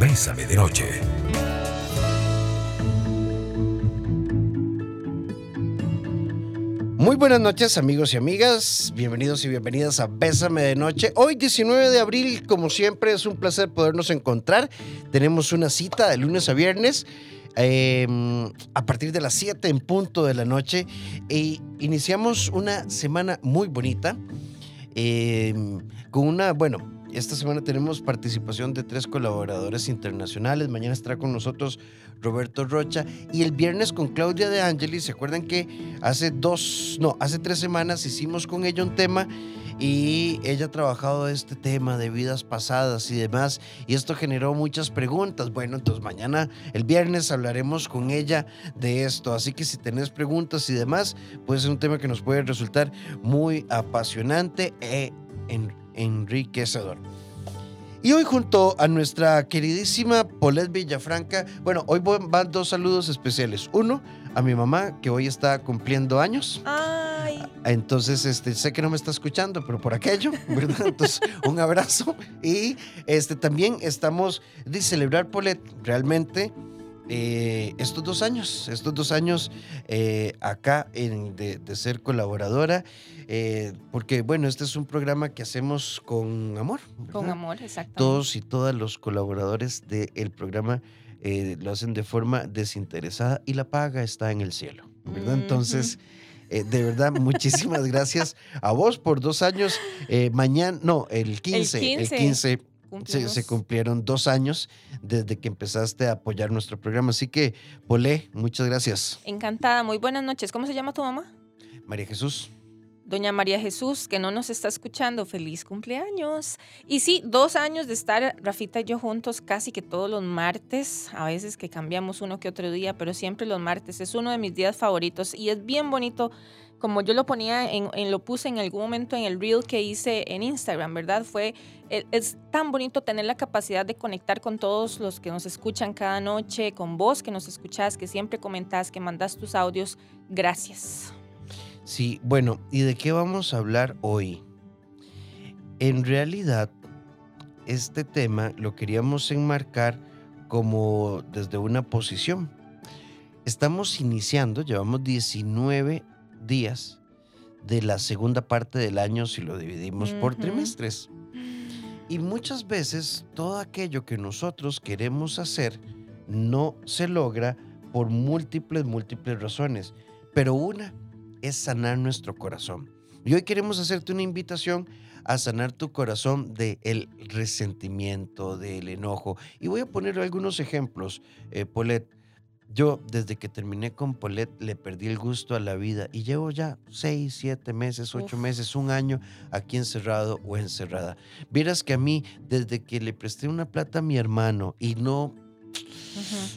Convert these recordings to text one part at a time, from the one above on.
Bésame de Noche. Muy buenas noches amigos y amigas, bienvenidos y bienvenidas a Bésame de Noche. Hoy 19 de abril, como siempre, es un placer podernos encontrar. Tenemos una cita de lunes a viernes eh, a partir de las 7 en punto de la noche y iniciamos una semana muy bonita eh, con una, bueno, esta semana tenemos participación de tres colaboradores internacionales. Mañana estará con nosotros Roberto Rocha y el viernes con Claudia de Angelis. ¿Se acuerdan que hace dos, no, hace tres semanas hicimos con ella un tema y ella ha trabajado este tema de vidas pasadas y demás y esto generó muchas preguntas. Bueno, entonces mañana, el viernes, hablaremos con ella de esto. Así que si tenés preguntas y demás, puede ser un tema que nos puede resultar muy apasionante e enriquecedor. Y hoy junto a nuestra queridísima Paulette Villafranca, bueno, hoy van dos saludos especiales. Uno, a mi mamá, que hoy está cumpliendo años. Ay. Entonces, este, sé que no me está escuchando, pero por aquello, ¿verdad? Entonces, un abrazo. Y este, también estamos de celebrar, Paulette, realmente eh, estos dos años, estos dos años eh, acá en, de, de, ser colaboradora, eh, porque bueno, este es un programa que hacemos con amor. ¿verdad? Con amor, exacto. Todos y todas los colaboradores del programa lo hacen de forma desinteresada y la paga está en el cielo, ¿verdad? Entonces... Eh, de verdad, muchísimas gracias a vos por dos años. Eh, mañana, no, el 15, el 15, el 15 se, se, cumplieron dos años desde que empezaste a apoyar nuestro programa. Así que, Polé, muchas gracias. Encantada, muy buenas noches. ¿Cómo se llama tu mamá? María Jesús. Doña María Jesús, que no nos está escuchando, feliz cumpleaños. Y sí, dos años de estar Rafita y yo juntos casi que todos los martes, a veces que cambiamos uno que otro día, pero siempre los martes. Es uno de mis días favoritos y es bien bonito como yo lo ponía, en, lo puse en algún momento en el reel que hice en Instagram, ¿verdad? Fue, es, es, tan bonito tener la capacidad de conectar con todos los que nos escuchan cada noche, con vos que nos escuchás, que siempre comentás, que mandás tus audios. Gracias. Sí, bueno, ¿y de qué vamos a hablar hoy? En realidad, este tema lo queríamos enmarcar como desde una posición. Estamos iniciando, llevamos 19 días de la segunda parte del año si lo dividimos uh -huh. por trimestres. Y muchas veces todo aquello que nosotros queremos hacer no se logra por múltiples, múltiples razones. Pero una es sanar nuestro corazón. Y hoy queremos hacerte una invitación a sanar tu corazón del el resentimiento, del enojo. Y voy a poner algunos ejemplos, eh, Paulette. Yo, desde que terminé con Paulette, le perdí el gusto a la vida y llevo ya seis, siete meses, ocho Uf. meses, un año aquí encerrado o encerrada. Vieras que a mí, desde que le presté una plata a mi hermano y no,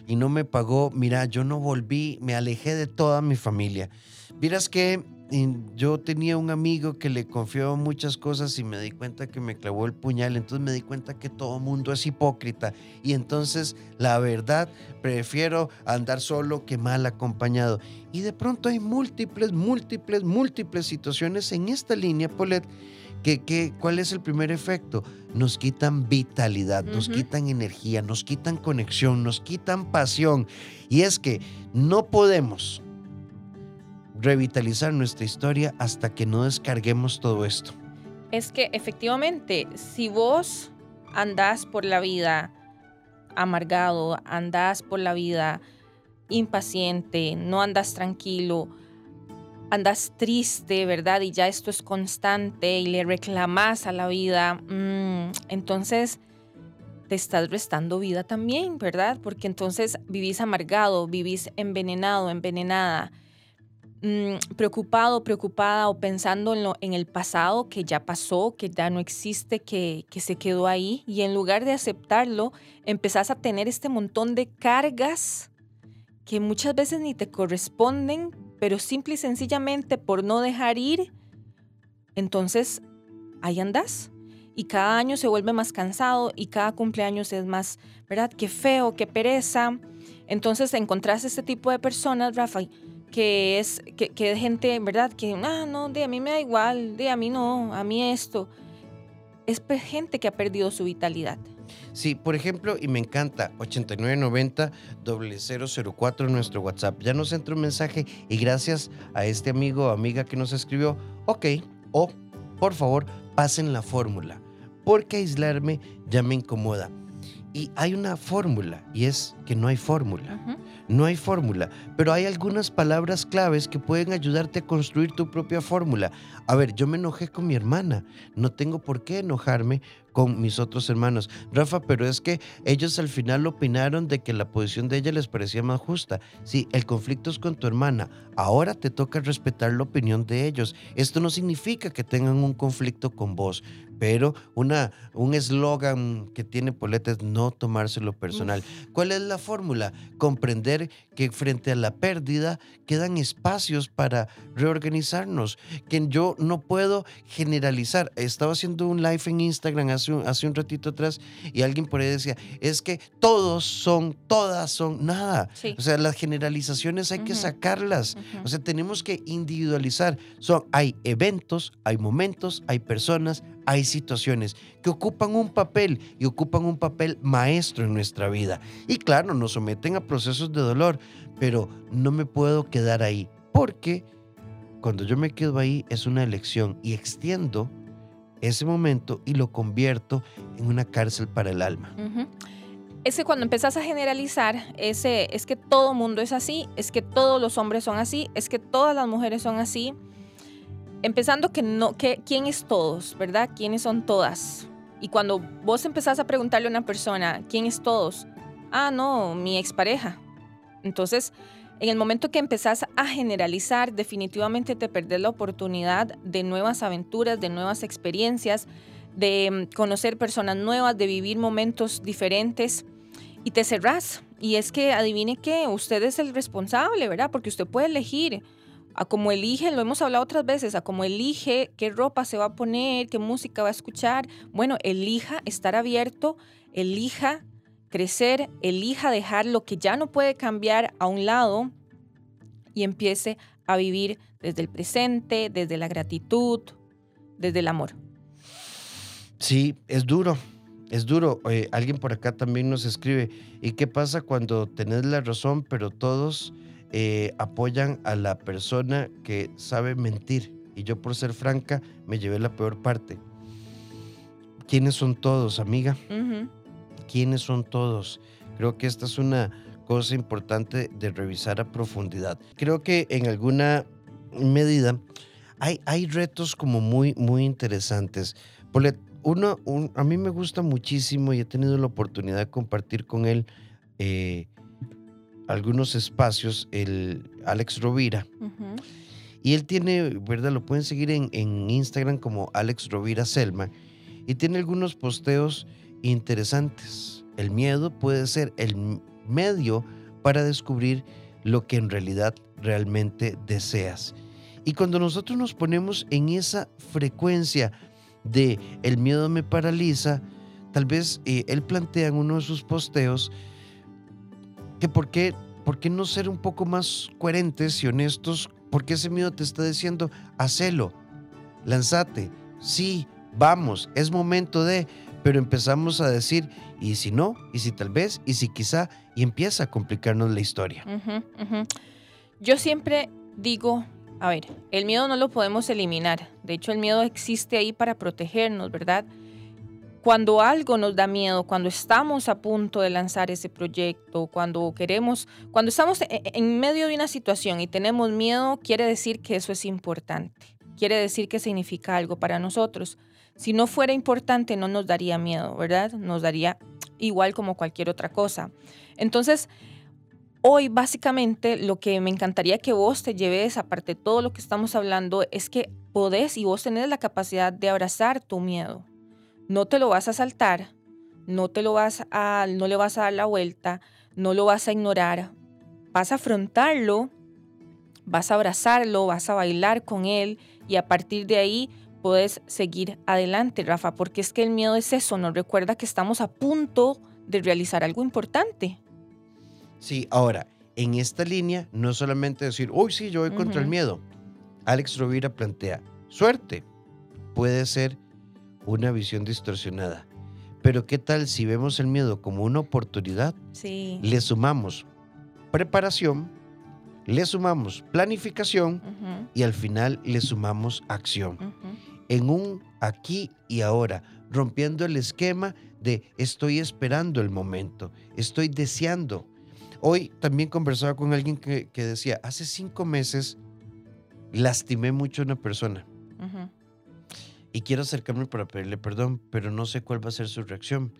y no me pagó, mira, yo no volví, me alejé de toda mi familia. Vieras que yo tenía un amigo que le confiaba muchas cosas y me di cuenta que me clavó el puñal, entonces me di cuenta que todo mundo es hipócrita y entonces la verdad prefiero andar solo que mal acompañado. Y de pronto hay múltiples, múltiples, múltiples situaciones en esta línea, Paulette, que, que, ¿cuál es el primer efecto? Nos quitan vitalidad, uh -huh. nos quitan energía, nos quitan conexión, nos quitan pasión. Y es que no podemos revitalizar nuestra historia hasta que no descarguemos todo esto. Es que efectivamente, si vos andás por la vida amargado, andás por la vida impaciente, no andas tranquilo, andas triste, ¿verdad? Y ya esto es constante y le reclamas a la vida, mmm, entonces te estás restando vida también, ¿verdad? Porque entonces vivís amargado, vivís envenenado, envenenada mmm, preocupado, preocupada o pensando en, lo, en, el pasado que ya pasó, que ya no existe, que, que se quedó ahí. Y en lugar de aceptarlo, empezás a tener este montón de cargas que muchas veces ni te corresponden, pero simple y sencillamente por no dejar ir, entonces ahí andas. Y cada año se vuelve más cansado y cada cumpleaños es más, ¿verdad? Qué feo, qué pereza. Entonces encontrás este tipo de personas, Rafa, que es que, que gente, ¿verdad? Que, ah, no, de a mí me da igual, de a mí no, a mí esto. es gente que ha perdido su vitalidad. Sí, por ejemplo, y me encanta, 8990-004 nuestro WhatsApp. Ya nos entró un mensaje y gracias a este amigo o amiga que nos escribió, ok, o por favor, pasen la fórmula, porque aislarme ya me incomoda. Y hay una fórmula, y es que no hay fórmula. No hay fórmula, pero hay algunas palabras claves que pueden ayudarte a construir tu propia fórmula. A ver, yo me enojé con mi hermana, no tengo por qué enojarme con mis otros hermanos. Rafa, pero es que ellos al final opinaron de que la posición de ella les parecía más justa. Sí, el conflicto es con tu hermana. Ahora te toca respetar la opinión de ellos. Esto no significa que tengan un conflicto con vos, pero una, un eslogan que tiene Poleta es no tomárselo personal. ¿Cuál es la fórmula? Comprender que frente a la pérdida quedan espacios para reorganizarnos, que yo no puedo generalizar. Estaba haciendo un live en Instagram hace un, hace un ratito atrás y alguien por ahí decía, es que todos son, todas son, nada. O sea, las generalizaciones hay que sacarlas. O sea, tenemos que individualizar. Son, hay eventos, hay momentos, hay personas, hay situaciones que ocupan un papel y ocupan un papel maestro en nuestra vida. Y claro, nos someten a procesos de dolor, pero no me puedo quedar ahí, porque cuando yo me quedo ahí es una elección y extiendo ese momento y lo convierto en una cárcel para el alma. Es que cuando empezás a generalizar, ese, es que todo mundo es así, es que todos los hombres son así, es que todas las mujeres son así. Empezando que no, que, ¿quién es todos, verdad? ¿Quiénes son todas? Y cuando vos empezás a preguntarle a una persona, ¿quién es todos? Ah, no, mi expareja. Entonces, en el momento que empezás a generalizar, definitivamente te perdés la oportunidad de nuevas aventuras, de nuevas experiencias, de mm, conocer personas nuevas, de vivir momentos diferentes y te cerrás. Y es que adivine que usted es el responsable, ¿verdad? Porque usted puede elegir a como elige, lo hemos hablado otras veces, a como elige qué ropa se va a poner, qué música va a escuchar. Bueno, elija estar abierto, elija crecer, elija dejar lo que ya no puede cambiar a un lado y empiece a vivir desde el presente, desde la gratitud, desde el amor. Sí, es duro, es duro. Eh, alguien por acá también nos escribe, ¿y qué pasa cuando tenés la razón, pero todos eh, apoyan a la persona que sabe mentir. Y yo por ser franca me llevé la peor parte. ¿Quiénes son todos, amiga? ¿Quiénes son todos? Creo que esta es una cosa importante de revisar a profundidad. Creo que en alguna medida hay, hay retos como muy, muy interesantes. Uno, a mí me gusta muchísimo y he tenido la oportunidad de compartir con él eh, algunos espacios, el Alex Rovira. Y él tiene, ¿verdad? Lo pueden seguir en, en, Instagram como Alex Rovira Selma. Y tiene algunos posteos interesantes. El miedo puede ser el medio para descubrir lo que en realidad realmente deseas. Y cuando nosotros nos ponemos en esa frecuencia de el miedo me paraliza, tal vez eh, él plantea en uno de sus posteos por qué, por qué no ser un poco más coherentes y honestos, porque ese miedo te está diciendo, hacelo, lanzate, sí, vamos, es momento de, pero empezamos a decir, y si no, y si tal vez, y si quizá, y empieza a complicarnos la historia. Yo siempre digo, a ver, el miedo no lo podemos eliminar, de hecho el miedo existe ahí para protegernos, ¿verdad? cuando algo nos da miedo, cuando estamos a punto de lanzar ese proyecto, cuando queremos, cuando estamos e, e, en medio de una situación y tenemos miedo, quiere decir que eso es importante, quiere decir que significa algo para nosotros. Si no fuera importante, no nos daría miedo, ¿verdad? Nos daría igual como cualquier otra cosa. Entonces, hoy básicamente lo que me encantaría que vos te lleves, aparte de todo lo que estamos hablando, es que podés y vos tenés la capacidad de abrazar tu miedo no te lo vas a saltar, no te lo vas a, no le vas a dar la vuelta, no lo vas a ignorar, vas a afrontarlo, vas a abrazarlo, vas a bailar con él y a partir de ahí puedes seguir adelante, Rafa, porque es que el miedo es eso, nos recuerda que estamos a punto de realizar algo importante. Sí, ahora, en esta línea, no solamente decir, uy, sí, yo voy contra el miedo. Alex Rovira plantea, suerte puede ser una visión distorsionada. Pero ¿qué tal si vemos el miedo como una oportunidad? Sí. Le sumamos preparación, le sumamos planificación y al final le sumamos acción. ujú. En un aquí y ahora, rompiendo el esquema de estoy esperando el momento, estoy deseando. Hoy también conversaba con alguien que, que decía, hace cinco meses lastimé mucho a una persona y quiero acercarme para pedirle perdón, pero no sé cuál va a ser su reacción.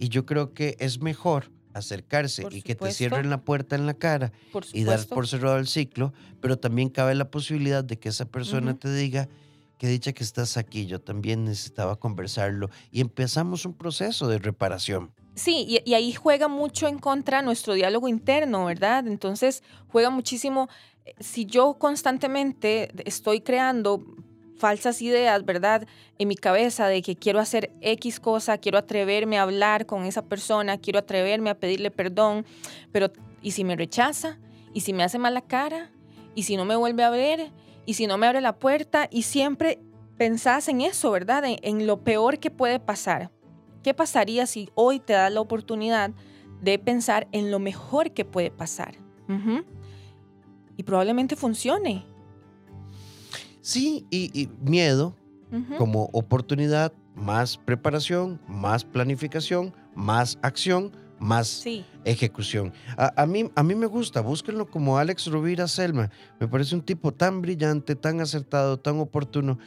Y yo creo que es mejor acercarse Por y que te cierren la puerta en la cara y dar por cerrado el ciclo, pero también cabe la posibilidad de que esa persona te diga que dicha que estás aquí, yo también necesitaba conversarlo y empezamos un proceso de reparación. Sí, y, y ahí juega mucho en contra nuestro diálogo interno, ¿verdad? Entonces juega muchísimo, eh, si yo constantemente estoy creando falsas ideas, ¿verdad? En mi cabeza de que quiero hacer X cosa, quiero atreverme a hablar con esa persona, quiero atreverme a pedirle perdón, pero ¿y si me rechaza? ¿Y si me hace mala cara? ¿Y si no me vuelve a ver? ¿Y si no me abre la puerta? Y siempre pensás en eso, ¿verdad? En, en lo peor que puede pasar. ¿Qué pasaría si hoy te das la oportunidad de pensar en lo mejor que puede pasar? Y probablemente funcione. Sí, y, y miedo como oportunidad, más preparación, más planificación, más acción, más Sí, ejecución. A, a mí, a mí me gusta, búsquenlo como Alex Rovira Selma. Me parece un tipo tan brillante, tan acertado, tan oportuno.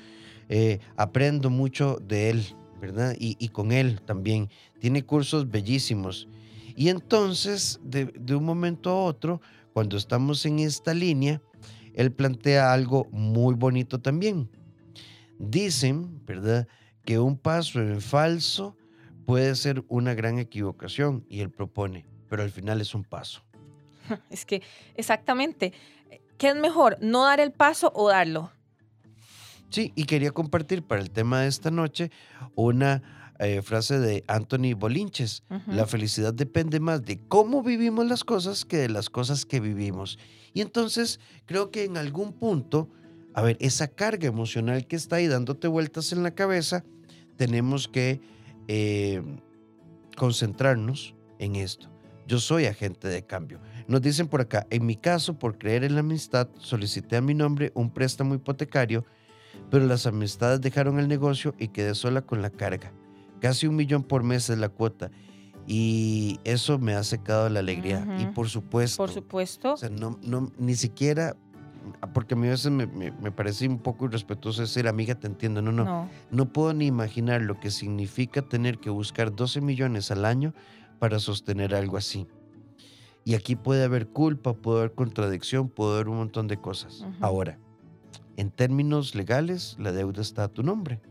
Eh, aprendo mucho de él, ¿verdad? Y, y con él también. Tiene cursos bellísimos. Y entonces, de, de un momento a otro, cuando estamos en esta línea, él plantea algo muy bonito también. Dicen, ¿verdad?, que un paso en falso puede ser una gran equivocación y él propone, pero al final es un paso. es que exactamente. ¿Qué es mejor, no dar el paso o darlo? Sí, y quería compartir para el tema de esta noche una eh, frase de Anthony Bolinches. La felicidad depende más de cómo vivimos las cosas que de las cosas que vivimos. Y entonces creo que en algún punto, a ver, esa carga emocional que está ahí dándote vueltas en la cabeza, tenemos que eh, concentrarnos en esto. Yo soy agente de cambio. Nos dicen por acá, en mi caso, por creer en la amistad, solicité a mi nombre un préstamo hipotecario, pero las amistades dejaron el negocio y quedé sola con la carga. Casi un millón por mes es la cuota. Y eso me ha secado la alegría. Y por supuesto, Por supuesto. o sea, no, no, ni siquiera, porque a mí a veces me, me- me parece un poco irrespetuoso decir, amiga, te entiendo. No, no, no. no puedo ni imaginar lo que significa tener que buscar 12 millones al año para sostener algo así. Y aquí puede haber culpa, puede haber contradicción, puede haber un montón de cosas. Ujú. Ahora, en términos legales, la deuda está a tu nombre.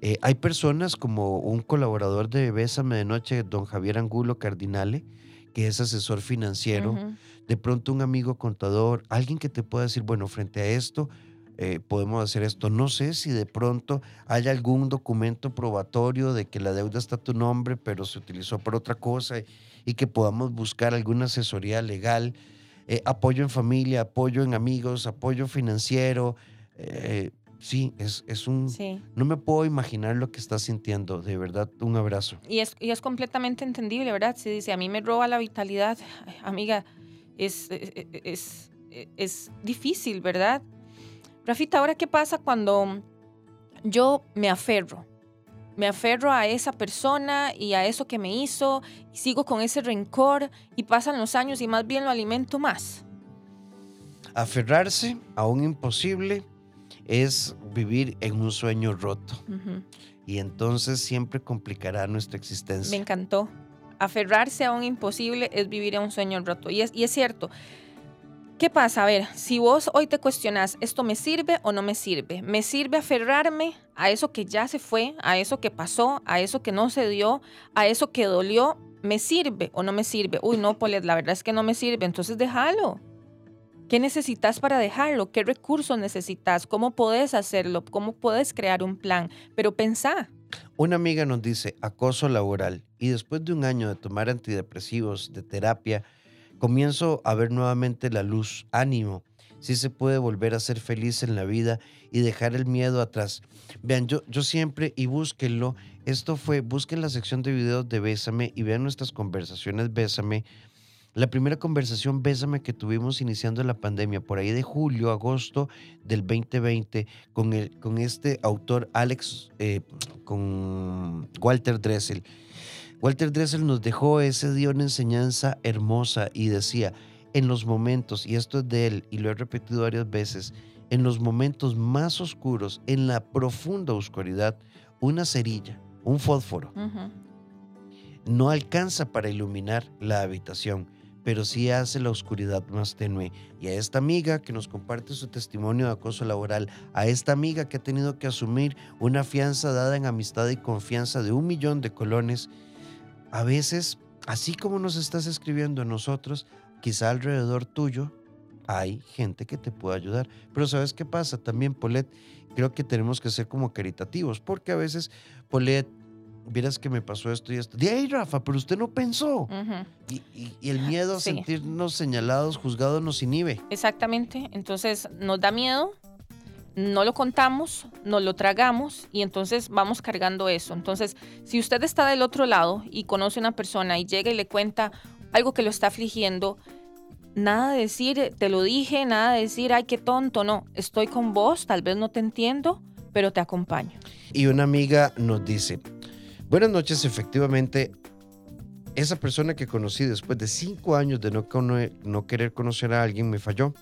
Eh, hay personas como un colaborador de Bésame de Noche, don Javier Angulo Cardinale, que es asesor financiero, Ujú. De pronto un amigo contador, alguien que te pueda decir, bueno, frente a esto, eh, podemos hacer esto. No sé si de pronto hay algún documento probatorio de que la deuda está a tu nombre, pero se utilizó por otra cosa y que podamos buscar alguna asesoría legal, eh, apoyo en familia, apoyo en amigos, apoyo financiero. eh, sí, es, es un... Sí. No me puedo imaginar lo que estás sintiendo. De verdad, un abrazo. Y es, y es completamente entendible, ¿verdad? Si dice, a mí me roba la vitalidad, amiga, es, es, es- es difícil, ¿verdad? Rafita, ahora qué pasa cuando yo me aferro? Me aferro a esa persona y a eso que me hizo, y sigo con ese rencor y pasan los años y más bien lo alimento más. Aferrarse a un imposible es vivir en un sueño roto. Y entonces siempre complicará nuestra Me existencia. encantó. Aferrarse a un imposible es vivir a un sueño roto. Y es, y es cierto. ¿Qué pasa? A ver, si vos hoy te cuestionas, ¿esto me sirve o no me sirve? ¿Me sirve aferrarme a eso que ya se fue, a eso que pasó, a eso que no se dio, a eso que dolió? ¿Me sirve o no me sirve? Uy, no, Polet, la verdad es que no me sirve. Entonces déjalo. ¿Qué necesitas para dejarlo? ¿Qué recursos necesitas? ¿Cómo puedes hacerlo? ¿Cómo puedes crear un plan? Pero pensá. Una amiga nos dice acoso laboral y después de un año de tomar antidepresivos, de terapia, comienzo a ver nuevamente la luz, ánimo. sí se puede volver a ser feliz en la vida y dejar el miedo atrás. Vean, yo, yo siempre, y búsquenlo, esto fue, busquen la sección de videos de Bésame y vean nuestras conversaciones Bésame. La primera conversación Bésame que tuvimos iniciando la pandemia, por ahí de julio, agosto del 2020, con, el, con este autor Alex, eh, con Walter Dressel. Walter Dressel nos dejó ese día una enseñanza hermosa y decía, en los momentos, y esto es de él, y lo he repetido varias veces, en los momentos más oscuros, en la profunda oscuridad, una cerilla, un fósforo, no alcanza para iluminar la habitación, pero sí hace la oscuridad más tenue. Y a esta amiga que nos comparte su testimonio de acoso laboral, a esta amiga que ha tenido que asumir una fianza dada en amistad y confianza de un millón de colones, a veces, así como nos estás escribiendo a nosotros, quizá alrededor tuyo hay gente que te pueda ayudar. Pero ¿sabes qué pasa? También, Polet, creo que tenemos que ser como caritativos, porque a veces, Polet, vieras que me pasó esto y esto. De ahí, Rafa, pero usted no pensó. y, el miedo a sentirnos señalados, juzgados, nos inhibe. Exactamente. Entonces, nos da miedo, no lo contamos, nos lo tragamos y entonces vamos cargando eso. Entonces, si usted está del otro lado y conoce a una persona y llega y le cuenta algo que lo está afligiendo, nada de decir, te lo dije, nada de decir, ay, qué tonto, no, estoy con vos, tal vez no te entiendo, pero te acompaño. Y una amiga nos dice, buenas noches, efectivamente, esa persona que conocí después de cinco años de no, no querer conocer a alguien me falló.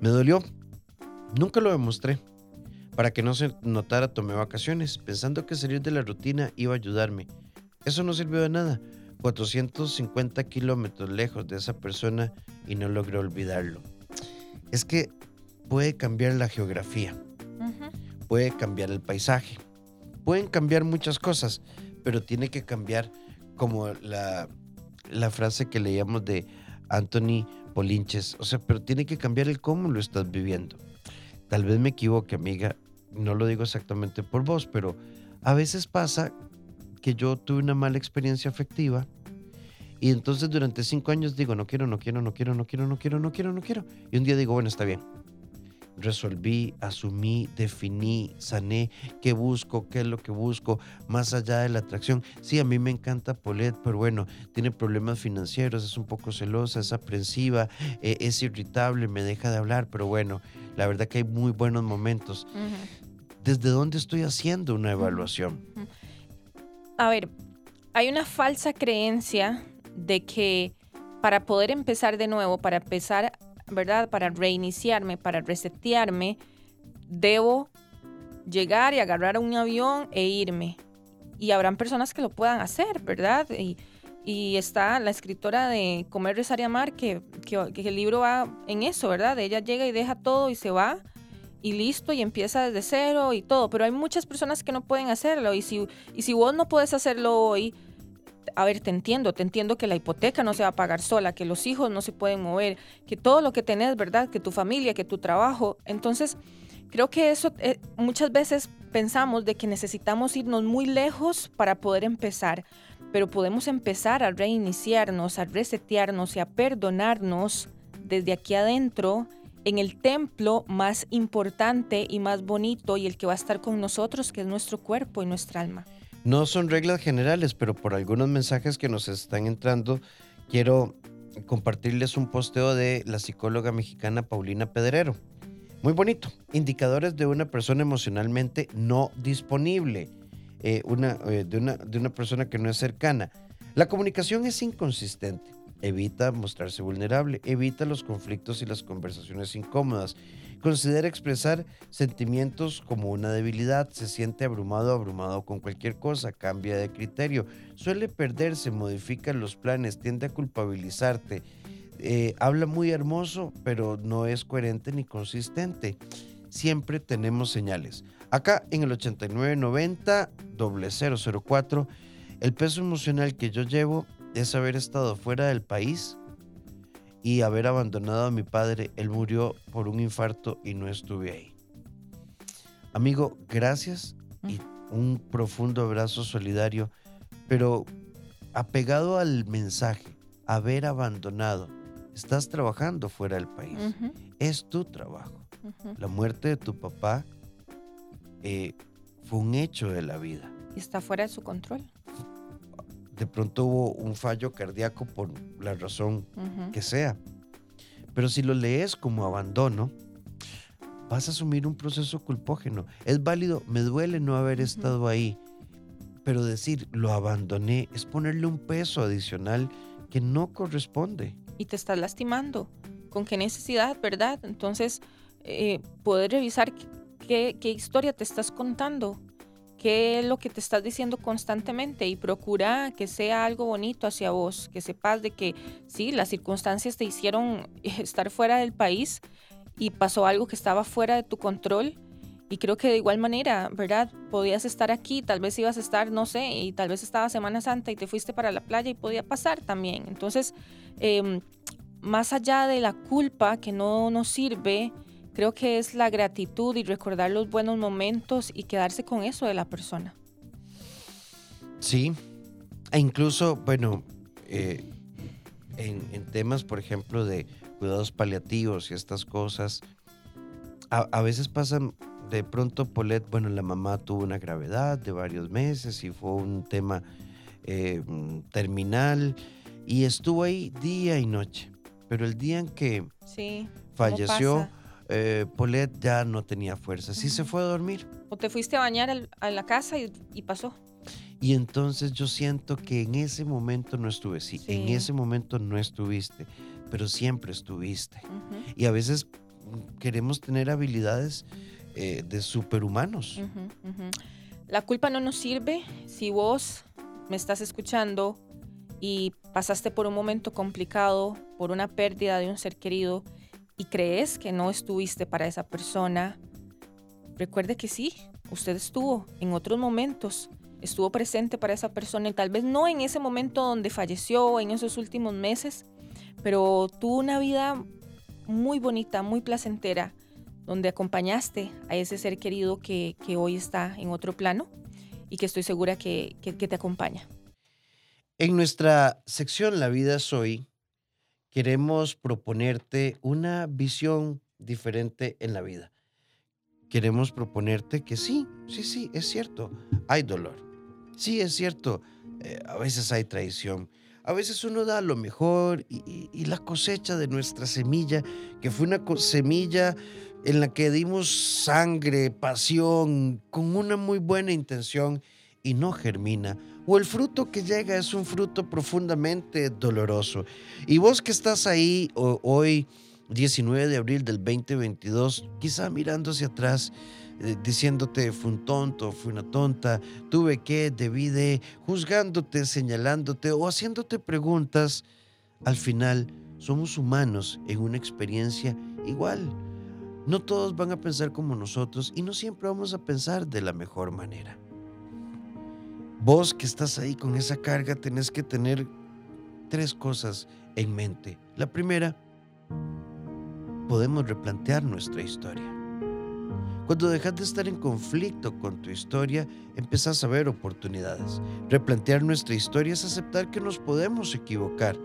Me dolió. Nunca lo demostré. Para que no se notara tomé vacaciones, pensando que salir de la rutina iba a ayudarme. Eso no sirvió de nada. 450 kilómetros lejos de esa persona y no logré olvidarlo. Es que puede cambiar la geografía, puede cambiar el paisaje, pueden cambiar muchas cosas, pero tiene que cambiar como la, la frase que leíamos de Anthony Polinches, o sea, pero tiene que cambiar el cómo lo estás viviendo. Tal vez me equivoque, amiga, no lo digo exactamente por vos, pero a veces pasa que yo tuve una mala experiencia afectiva y entonces durante cinco años digo, no quiero, no quiero, no quiero, no quiero, no quiero, no quiero, no quiero. Y un día digo, bueno, está bien. Resolví, asumí, definí, sané qué busco, qué es lo que busco, más allá de la atracción. Sí, a mí me encanta Polet, pero bueno, tiene problemas financieros, es un poco celosa, es aprensiva, eh, es irritable, me deja de hablar, pero bueno, la verdad que hay muy buenos momentos. ¿Desde dónde estoy haciendo una evaluación? a ver, hay una falsa creencia de que para poder empezar de nuevo, para empezar, ¿verdad? Para reiniciarme, para resetearme, debo llegar y agarrar un avión e irme. Y habrán personas que lo puedan hacer, ¿verdad? Y, está la escritora de Comer, Rezar y Amar, que, que, que, el libro va en eso, ¿verdad? Ella llega y deja todo y se va y listo y empieza desde cero y todo, pero hay muchas personas que no pueden hacerlo y si, y si vos no puedes hacerlo hoy, a ver, te entiendo, te entiendo que la hipoteca no se va a pagar sola, que los hijos no se pueden mover, que todo lo que tenés, ¿verdad? Que tu familia, que tu trabajo. Entonces, creo que eso eh, muchas veces pensamos de que necesitamos irnos muy lejos para poder empezar, pero podemos empezar a reiniciarnos, a resetearnos y a perdonarnos desde aquí adentro en el templo más importante y más bonito y el que va a estar con nosotros, que es nuestro cuerpo y nuestra alma. No son reglas generales, pero por algunos mensajes que nos están entrando, quiero compartirles un posteo de la psicóloga mexicana Paulina Pedrero. Muy bonito. Indicadores de una persona emocionalmente no disponible, eh, eh, de una persona que no es cercana. La comunicación es inconsistente Evita mostrarse vulnerable, evita los conflictos y las conversaciones incómodas. Considera expresar sentimientos como una debilidad, se siente abrumado abrumado con cualquier cosa, cambia de criterio, suele perderse, modifica los planes, tiende a culpabilizarte. Eh, habla muy hermoso, pero no es coherente ni consistente. Siempre tenemos señales. Acá en el 8990 004, el peso emocional que yo llevo es haber estado fuera del país y haber abandonado a mi padre. Él murió por un infarto y no estuve ahí. Amigo, gracias y un profundo abrazo solidario, pero apegado al mensaje, haber abandonado estás trabajando fuera del país. Es tu trabajo. La muerte de tu papá eh, fue un hecho de la vida. Y está fuera de su control. De pronto hubo un fallo cardíaco por la razón que sea. Pero si lo lees como abandono, vas a asumir un proceso culpógeno. Es válido, me duele no haber estado ahí, pero decir lo abandoné es ponerle un peso adicional que no corresponde. Y te estás lastimando. ¿Con qué necesidad, verdad? Entonces, eh, poder revisar qué, qué historia te estás contando, qué es lo que te estás diciendo constantemente y procura que sea algo bonito hacia vos, que sepas de que sí, las circunstancias te hicieron estar fuera del país y pasó algo que estaba fuera de tu control. Y creo que de igual manera, ¿verdad? Podías estar aquí, tal vez ibas a estar, no sé, y tal vez estaba Semana Santa y te fuiste para la playa y podía pasar también. Entonces, em, más allá de la culpa que no nos sirve, creo que es la gratitud y recordar los buenos momentos y quedarse con eso de la persona. Sí, e incluso, bueno, eh, en, en temas, por ejemplo, de cuidados paliativos y estas cosas, a, a veces pasan de pronto, Polet, bueno, la mamá tuvo una gravedad de varios meses y fue un tema eh, terminal y estuvo ahí día y noche. Pero el día en que Sí. ¿cómo falleció, pasa? Eh, Polet ya no tenía fuerza. Sí se fue a dormir. O te fuiste a bañar al- a la casa y, y pasó. Y entonces yo siento que en ese momento no estuve, sí, en ese momento no estuviste, pero siempre estuviste. Y a veces mm, queremos tener habilidades eh, de superhumanos. La culpa no nos sirve si vos me estás escuchando y pasaste por un momento complicado, por una pérdida de un ser querido y crees que no estuviste para esa persona, recuerde que sí, usted estuvo en otros momentos, estuvo presente para esa persona y tal vez no en ese momento donde falleció, en esos últimos meses, pero tuvo una vida muy bonita, muy placentera, donde acompañaste a ese ser querido que, hoy está en otro plano y que estoy segura que, te acompaña. En nuestra sección La vida es hoy, queremos proponerte una visión diferente en la vida. Queremos proponerte que sí, sí, sí, es cierto, hay dolor. Sí, es cierto, eh, a veces hay traición. A veces uno da lo mejor y, la cosecha de nuestra semilla, que fue una semilla en la que dimos sangre, pasión, con una muy buena intención y no germina. O el fruto que llega es un fruto profundamente doloroso. Y vos que estás ahí hoy, 19 de abril del 2022, quizá mirando hacia atrás, eh, diciéndote fue un tonto, fui una tonta, tuve que, debí de, juzgándote, señalándote o haciéndote preguntas, al final somos humanos en una experiencia igual. No todos van a pensar como nosotros y no siempre vamos a pensar de la mejor manera. Vos que estás ahí con esa carga tenés que tener tres cosas en mente. La primera, podemos replantear nuestra historia. Cuando dejas de estar en conflicto con tu historia, empezás a ver oportunidades. Replantear nuestra historia es aceptar que nos podemos equivocar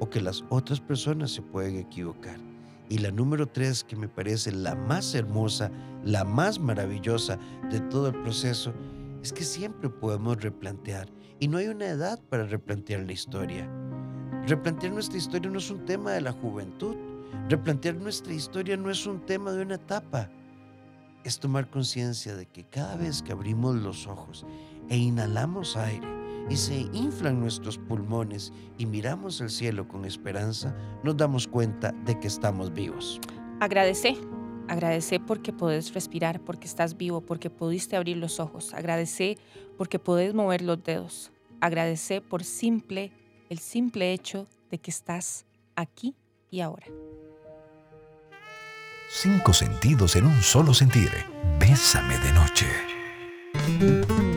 o que las otras personas se pueden equivocar. Y la número tres, que me parece la más hermosa, la más maravillosa de todo el proceso, es que siempre podemos replantear. Y no hay una edad para replantear la historia. Replantear nuestra historia no es un tema de la juventud. Replantear nuestra historia no es un tema de una etapa. Es tomar conciencia de que cada vez que abrimos los ojos e inhalamos aire y se inflan nuestros pulmones y miramos el cielo con esperanza, nos damos cuenta de que estamos vivos. Agradece, agradece porque podés respirar, porque estás vivo, porque pudiste abrir los ojos. Agradece porque podés mover los dedos. Agradece por simple, el simple hecho de que estás aquí y ahora. Cinco sentidos en un solo sentir. Bésame de noche.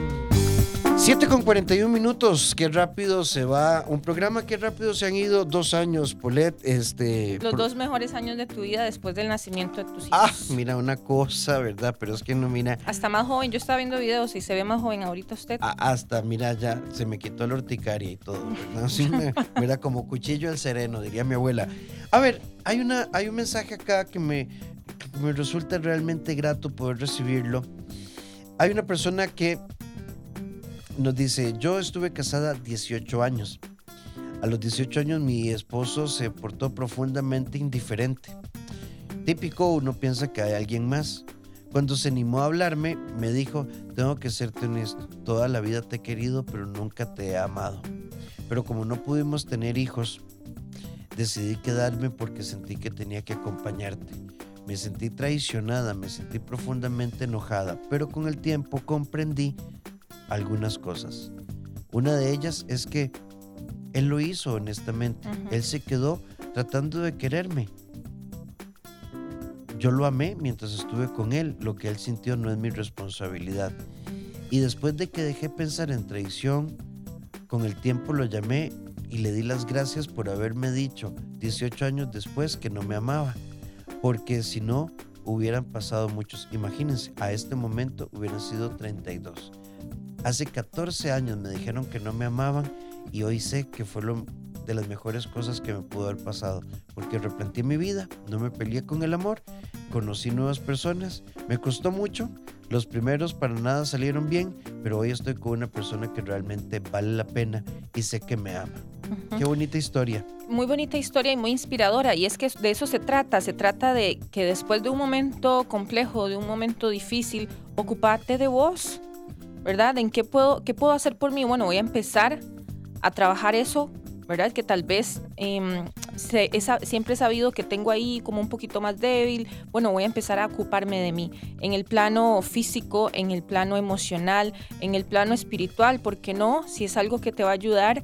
7 con 41 minutos, qué rápido se va. Un programa que rápido se han ido dos años, Polet. Este, Los dos mejores años de tu vida después del nacimiento de tus hijos. Ah, mira, una cosa, ¿verdad? Pero es que no, mira. Hasta más joven, yo estaba viendo videos y se ve más joven ahorita usted. hasta, mira, ya se me quitó la urticaria y todo, ¿verdad? Sí, mira, como cuchillo al sereno, diría mi abuela. A ver, hay, una, hay un mensaje acá que me, que me resulta realmente grato poder recibirlo. Hay una persona que nos dice, yo estuve casada 18 años. A los 18 años mi esposo se portó profundamente indiferente. Típico, uno piensa que hay alguien más. Cuando se animó a hablarme, me dijo, tengo que serte honesto, toda la vida te he querido, pero nunca te he amado. Pero como no pudimos tener hijos, decidí quedarme porque sentí que tenía que acompañarte. Me sentí traicionada, me sentí profundamente enojada, pero con el tiempo comprendí algunas cosas. Una de ellas es que él lo hizo honestamente. Él se quedó tratando de quererme. Yo lo amé mientras estuve con él. Lo que él sintió no es mi responsabilidad. Y después de que dejé pensar en traición, con el tiempo lo llamé y le di las gracias por haberme dicho 18 años después que no me amaba. Porque si no, hubieran pasado muchos. Imagínense, a este momento hubieran sido 32. Hace 14 años me dijeron que no me amaban y hoy sé que fue lo de las mejores cosas que me pudo haber pasado, porque replanteé mi vida, no me peleé con el amor, conocí nuevas personas, me costó mucho, los primeros para nada salieron bien, pero hoy estoy con una persona que realmente vale la pena y sé que me ama. Qué bonita historia. Muy bonita historia y muy inspiradora. Y es que de eso se trata. Se trata de que después de un momento complejo, de un momento difícil, ocupate de vos ¿verdad? ¿En qué puedo, qué puedo hacer por mí? Bueno, voy a empezar a trabajar eso, ¿verdad? Que tal vez em, siempre he sabido que tengo ahí como un poquito más débil. Bueno, voy a empezar a ocuparme de mí en el plano físico, en el plano emocional, en el plano espiritual, ¿por qué no? Si es algo que te va a ayudar.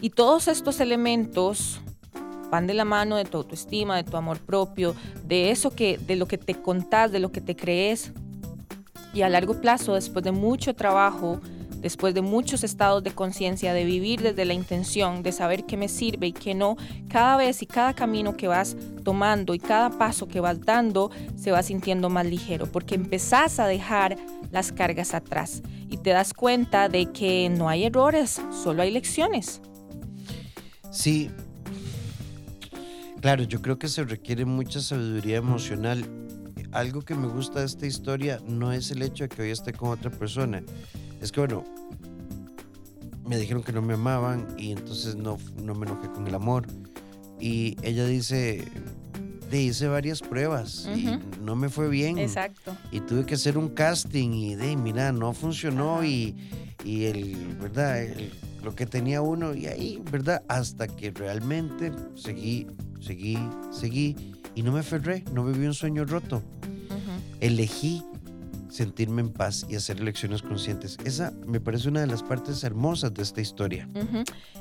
Y todos estos elementos van de la mano de tu autoestima, de tu amor propio, de eso que, de lo que te contás, de lo que te crees, y a largo plazo, después de mucho trabajo, después de muchos estados de conciencia, de vivir desde la intención, de saber qué me sirve y qué no, cada vez y cada camino que vas tomando y cada paso que vas dando se va sintiendo más ligero, porque empezás a dejar las cargas atrás y te das cuenta de que no hay errores, solo hay lecciones. Sí, claro, yo creo que se requiere mucha sabiduría emocional algo que me gusta de esta historia no es el hecho de que hoy esté con otra persona. Es que, bueno, me dijeron que no me amaban y entonces no, no me enojé con el amor. Y ella dice, te hice varias pruebas y no me fue bien. Exacto. Y tuve que hacer un casting y de, mira, no funcionó y, y, el, ¿verdad? lo que tenía uno y ahí, ¿verdad? Hasta que realmente seguí, seguí, seguí y no me ferré, no viví un sueño roto. Elegí sentirme en paz y hacer elecciones conscientes. Esa me parece una de las partes hermosas de esta historia.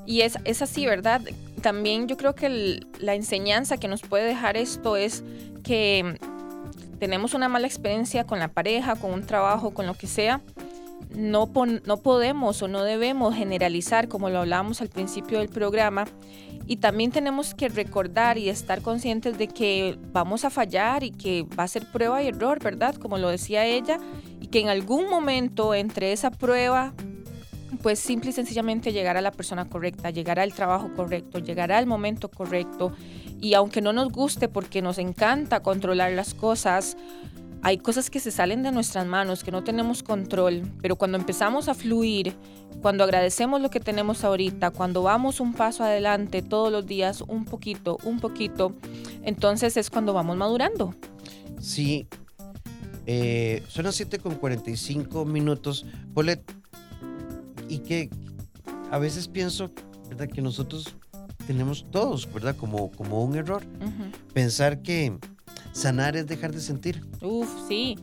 Y es, es, así, ¿verdad? También yo creo que la enseñanza que nos puede dejar esto es que tenemos una mala experiencia con la pareja, con un trabajo, con lo que sea. No, no podemos o no debemos generalizar, como lo hablábamos al principio del programa, y también tenemos que recordar y estar conscientes de que vamos a fallar y que va a ser prueba y error, ¿verdad? Como lo decía ella, y que en algún momento entre esa prueba, pues simple y sencillamente llegará la persona correcta, llegará el trabajo correcto, llegará el momento correcto. Y aunque no nos guste porque nos encanta controlar las cosas, hay cosas que se salen de nuestras manos, que no tenemos control, pero cuando empezamos a fluir, cuando agradecemos lo que tenemos ahorita, cuando vamos un paso adelante todos los días, un poquito, un poquito, entonces es cuando vamos madurando. Sí, eh, son las 7 con 45 minutos. Polet, y que a veces pienso, ¿verdad? Que nosotros tenemos todos, ¿verdad? Como, como un error. Pensar que Sanar es dejar de sentir. Uf, sí.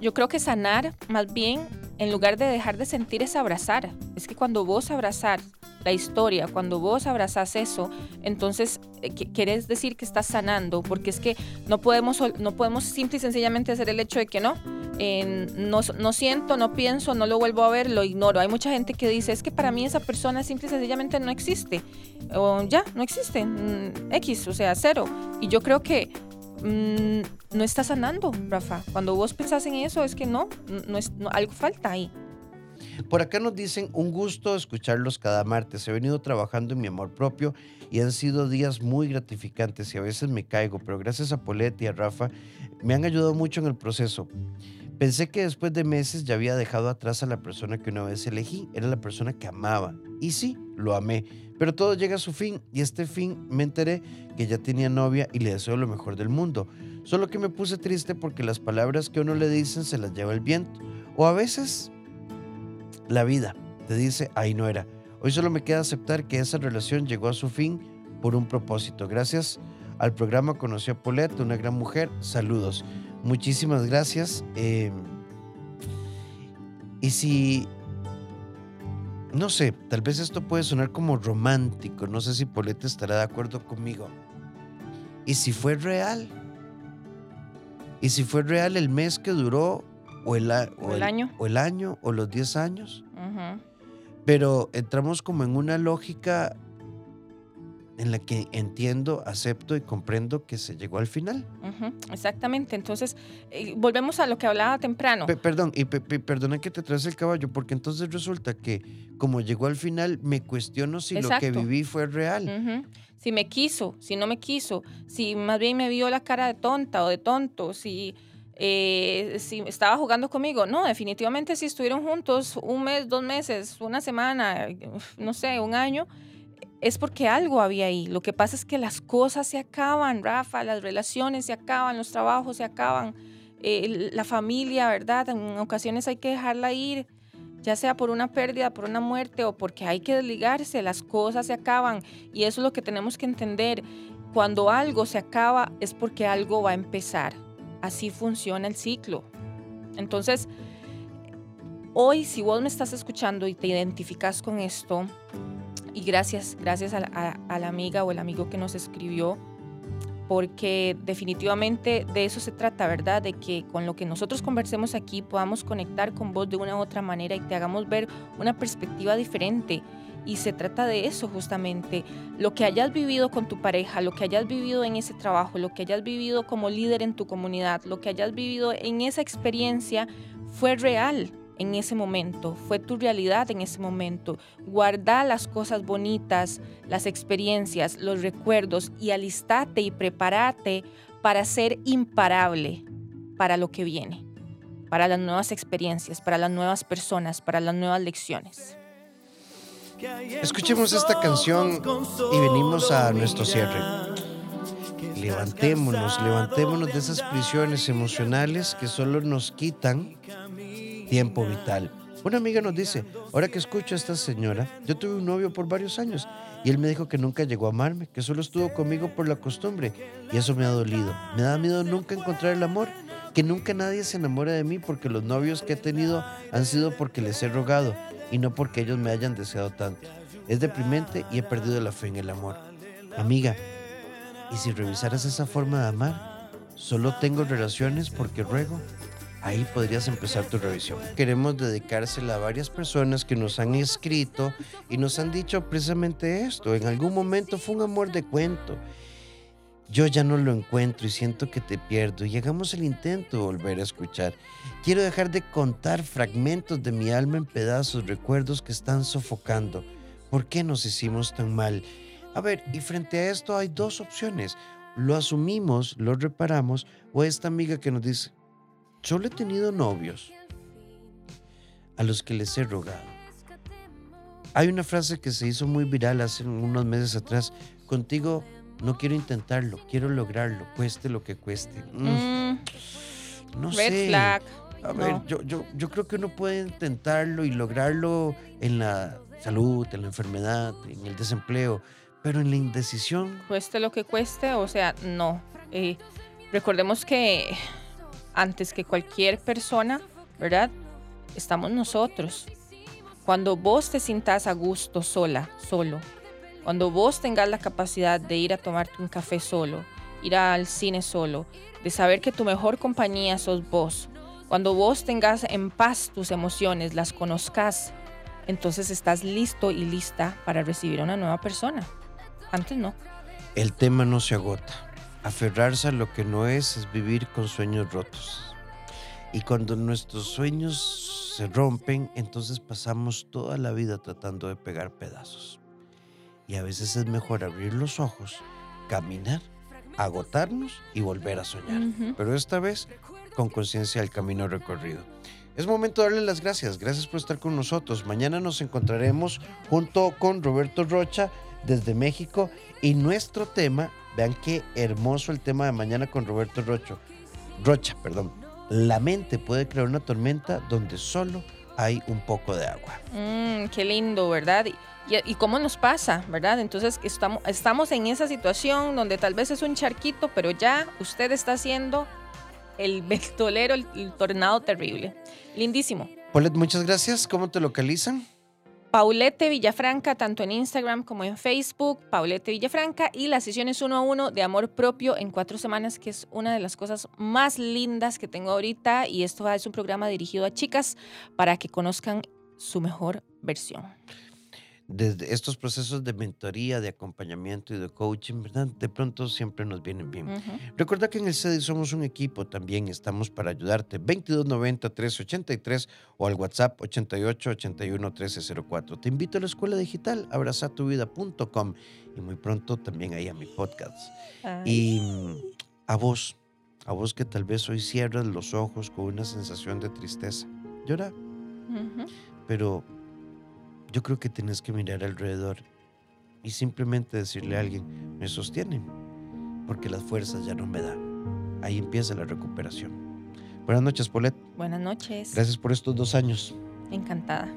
Yo creo que sanar, más bien, en lugar de dejar de sentir, es abrazar. Es que cuando vos abrazar la historia, cuando vos abrazás eso, entonces eh, quieres decir que estás sanando, porque es que no podemos, no podemos simple y sencillamente hacer el hecho de que no, no, no, siento, no pienso, no lo vuelvo a ver, lo ignoro. Hay mucha gente que dice, es que para mí esa persona simple y sencillamente no existe. O ya, no existe. Mm, X, o sea, cero. Y yo creo que mm, no está sanando, Rafa. Cuando vos pensás en eso, es que no, no es, algo falta ahí. Por acá nos dicen, un gusto escucharlos cada martes. He venido trabajando en mi amor propio y han sido días muy gratificantes y a veces me caigo, pero gracias a Polet y a Rafa me han ayudado mucho en el proceso. Pensé que después de meses ya había dejado atrás a la persona que una vez elegí, era la persona que amaba. Y sí, lo amé, pero todo llega a su fin y este fin me enteré que ya tenía novia y le deseo lo mejor del mundo. Solo que me puse triste porque las palabras que uno le dicen se las lleva el viento. O a veces la vida te dice, ahí no era. Hoy solo me queda aceptar que esa relación llegó a su fin por un propósito. Gracias al programa conocí a Paulette, una gran mujer. Saludos. Muchísimas gracias. Eh, y si, no sé, tal vez esto puede sonar como romántico, no sé si Paulette estará de acuerdo conmigo. ¿Y si fue real? ¿Y si fue real el mes que duró o el, año o el año o los 10 años? Pero entramos como en una lógica en la que entiendo, acepto y comprendo que se llegó al final. exactamente. Entonces, eh, volvemos a lo que hablaba temprano. perdón, y perdona que te traes el caballo, porque entonces resulta que como llegó al final, me cuestiono si lo que viví fue real. Si me quiso, si no me quiso, si más bien me vio la cara de tonta o de tonto, si, eh, si estaba jugando conmigo. No, definitivamente si estuvieron juntos un mes, dos meses, una semana, no sé, un año es porque algo había ahí. Lo que pasa es que las cosas se acaban, Rafa, las relaciones se acaban, los trabajos se acaban, eh, la familia, ¿verdad? En ocasiones hay que dejarla ir, ya sea por una pérdida, por una muerte o porque hay que desligarse, las cosas se acaban y eso es lo que tenemos que entender. Cuando algo se acaba es porque algo va a empezar. Así funciona el ciclo. Entonces, hoy si vos me estás escuchando y te identificas con esto, y gracias, gracias a, la amiga o el amigo que nos escribió, porque definitivamente de eso se trata, ¿verdad? De que con lo que nosotros conversemos aquí podamos conectar con vos de una u otra manera y te hagamos ver una perspectiva diferente. Y se trata de eso justamente, lo que hayas vivido con tu pareja, lo que hayas vivido en ese trabajo, lo que hayas vivido como líder en tu comunidad, lo que hayas vivido en esa experiencia fue real, en ese momento, fue tu realidad en ese momento. Guarda las cosas bonitas, las experiencias, los recuerdos y alistate y prepárate para ser imparable para lo que viene, para las nuevas experiencias, para las nuevas personas, para las nuevas lecciones. Escuchemos esta canción y venimos a nuestro cierre. Levantémonos, levantémonos de esas prisiones emocionales que solo nos quitan tiempo vital. Una amiga nos dice, ahora que escucho a esta señora, yo tuve un novio por varios años y él me dijo que nunca llegó a amarme, que solo estuvo conmigo por la costumbre y eso me ha dolido. Me da miedo nunca encontrar el amor, que nunca nadie se enamore de mí porque los novios que he tenido han sido porque les he rogado y no porque ellos me hayan deseado tanto. Es deprimente y he perdido la fe en el amor. Amiga, ¿y si revisaras esa forma de amar? Solo tengo relaciones porque ruego ahí podrías empezar tu revisión. Queremos dedicársela a varias personas que nos han escrito y nos han dicho precisamente esto. En algún momento fue un amor de cuento. Yo ya no lo encuentro y siento que te pierdo y hagamos el intento de volver a escuchar. Quiero dejar de contar fragmentos de mi alma en pedazos, recuerdos que están sofocando. ¿Por qué nos hicimos tan mal? A ver, y frente a esto hay dos opciones. Lo asumimos, lo reparamos o esta amiga que nos dice, Solo he tenido novios a los que les he rogado. Hay una frase que se hizo muy viral hace unos meses atrás. Contigo no quiero intentarlo, quiero lograrlo, cueste lo que cueste. Mm. Mm. No sé. Flag. A ver, yo, yo, yo creo que uno puede intentarlo y lograrlo en la salud, en la enfermedad, en el desempleo, pero en la indecisión. Cueste lo que cueste, o sea, no. Eh, recordemos que antes que cualquier persona, ¿verdad? Estamos nosotros. Cuando vos te sientas a gusto sola, solo, cuando vos tengas la capacidad de ir a tomarte un café solo, ir al cine solo, de saber que tu mejor compañía sos vos, Cuando vos tengas en paz tus emociones, las conozcas, entonces estás listo y lista para recibir a una nueva persona. Antes no. El tema no se agota. Aferrarse a lo que no es es vivir con sueños rotos. Y cuando nuestros sueños se rompen, entonces pasamos toda la vida tratando de pegar pedazos. Y a veces es mejor abrir los ojos, caminar, agotarnos y volver a soñar. Pero esta vez con conciencia del camino recorrido. Es momento de darle las gracias. Gracias por estar con nosotros. Mañana nos encontraremos junto con Roberto Rocha desde México y nuestro tema, vean qué hermoso el tema de mañana con Roberto Rocha. Rocha, perdón. La mente puede crear una tormenta donde solo hay un poco de agua. Mm, qué lindo, ¿verdad? Y, cómo nos pasa, ¿verdad? Entonces estamos, estamos en esa situación donde tal vez es un charquito, pero ya usted está haciendo el ventolero, el, el tornado terrible. Lindísimo. Paulette, muchas gracias. ¿Cómo te localizan? Paulette Villafranca, tanto en Instagram como en Facebook, Paulette Villafranca, y las sesiones uno a uno de amor propio en cuatro semanas, que es una de las cosas más lindas que tengo ahorita. Y esto es un programa dirigido a chicas para que conozcan su mejor versión desde estos procesos de mentoría, de acompañamiento y de coaching, ¿verdad? De pronto siempre nos vienen bien. Recuerda que en el CEDI somos un equipo también, estamos para ayudarte. 2290-383 o al WhatsApp 8881-1304. Te invito a la escuela digital abrazatuvida.com y muy pronto también ahí a mi podcast. Y mm, a vos, a vos que tal vez hoy cierras los ojos con una sensación de tristeza. Llora. Pero yo creo que tienes que mirar alrededor y simplemente decirle a alguien, me sostiene, porque las fuerzas ya no me dan. Ahí empieza la recuperación. Buenas noches, Paulette. Buenas noches. Gracias por estos dos años. Encantada.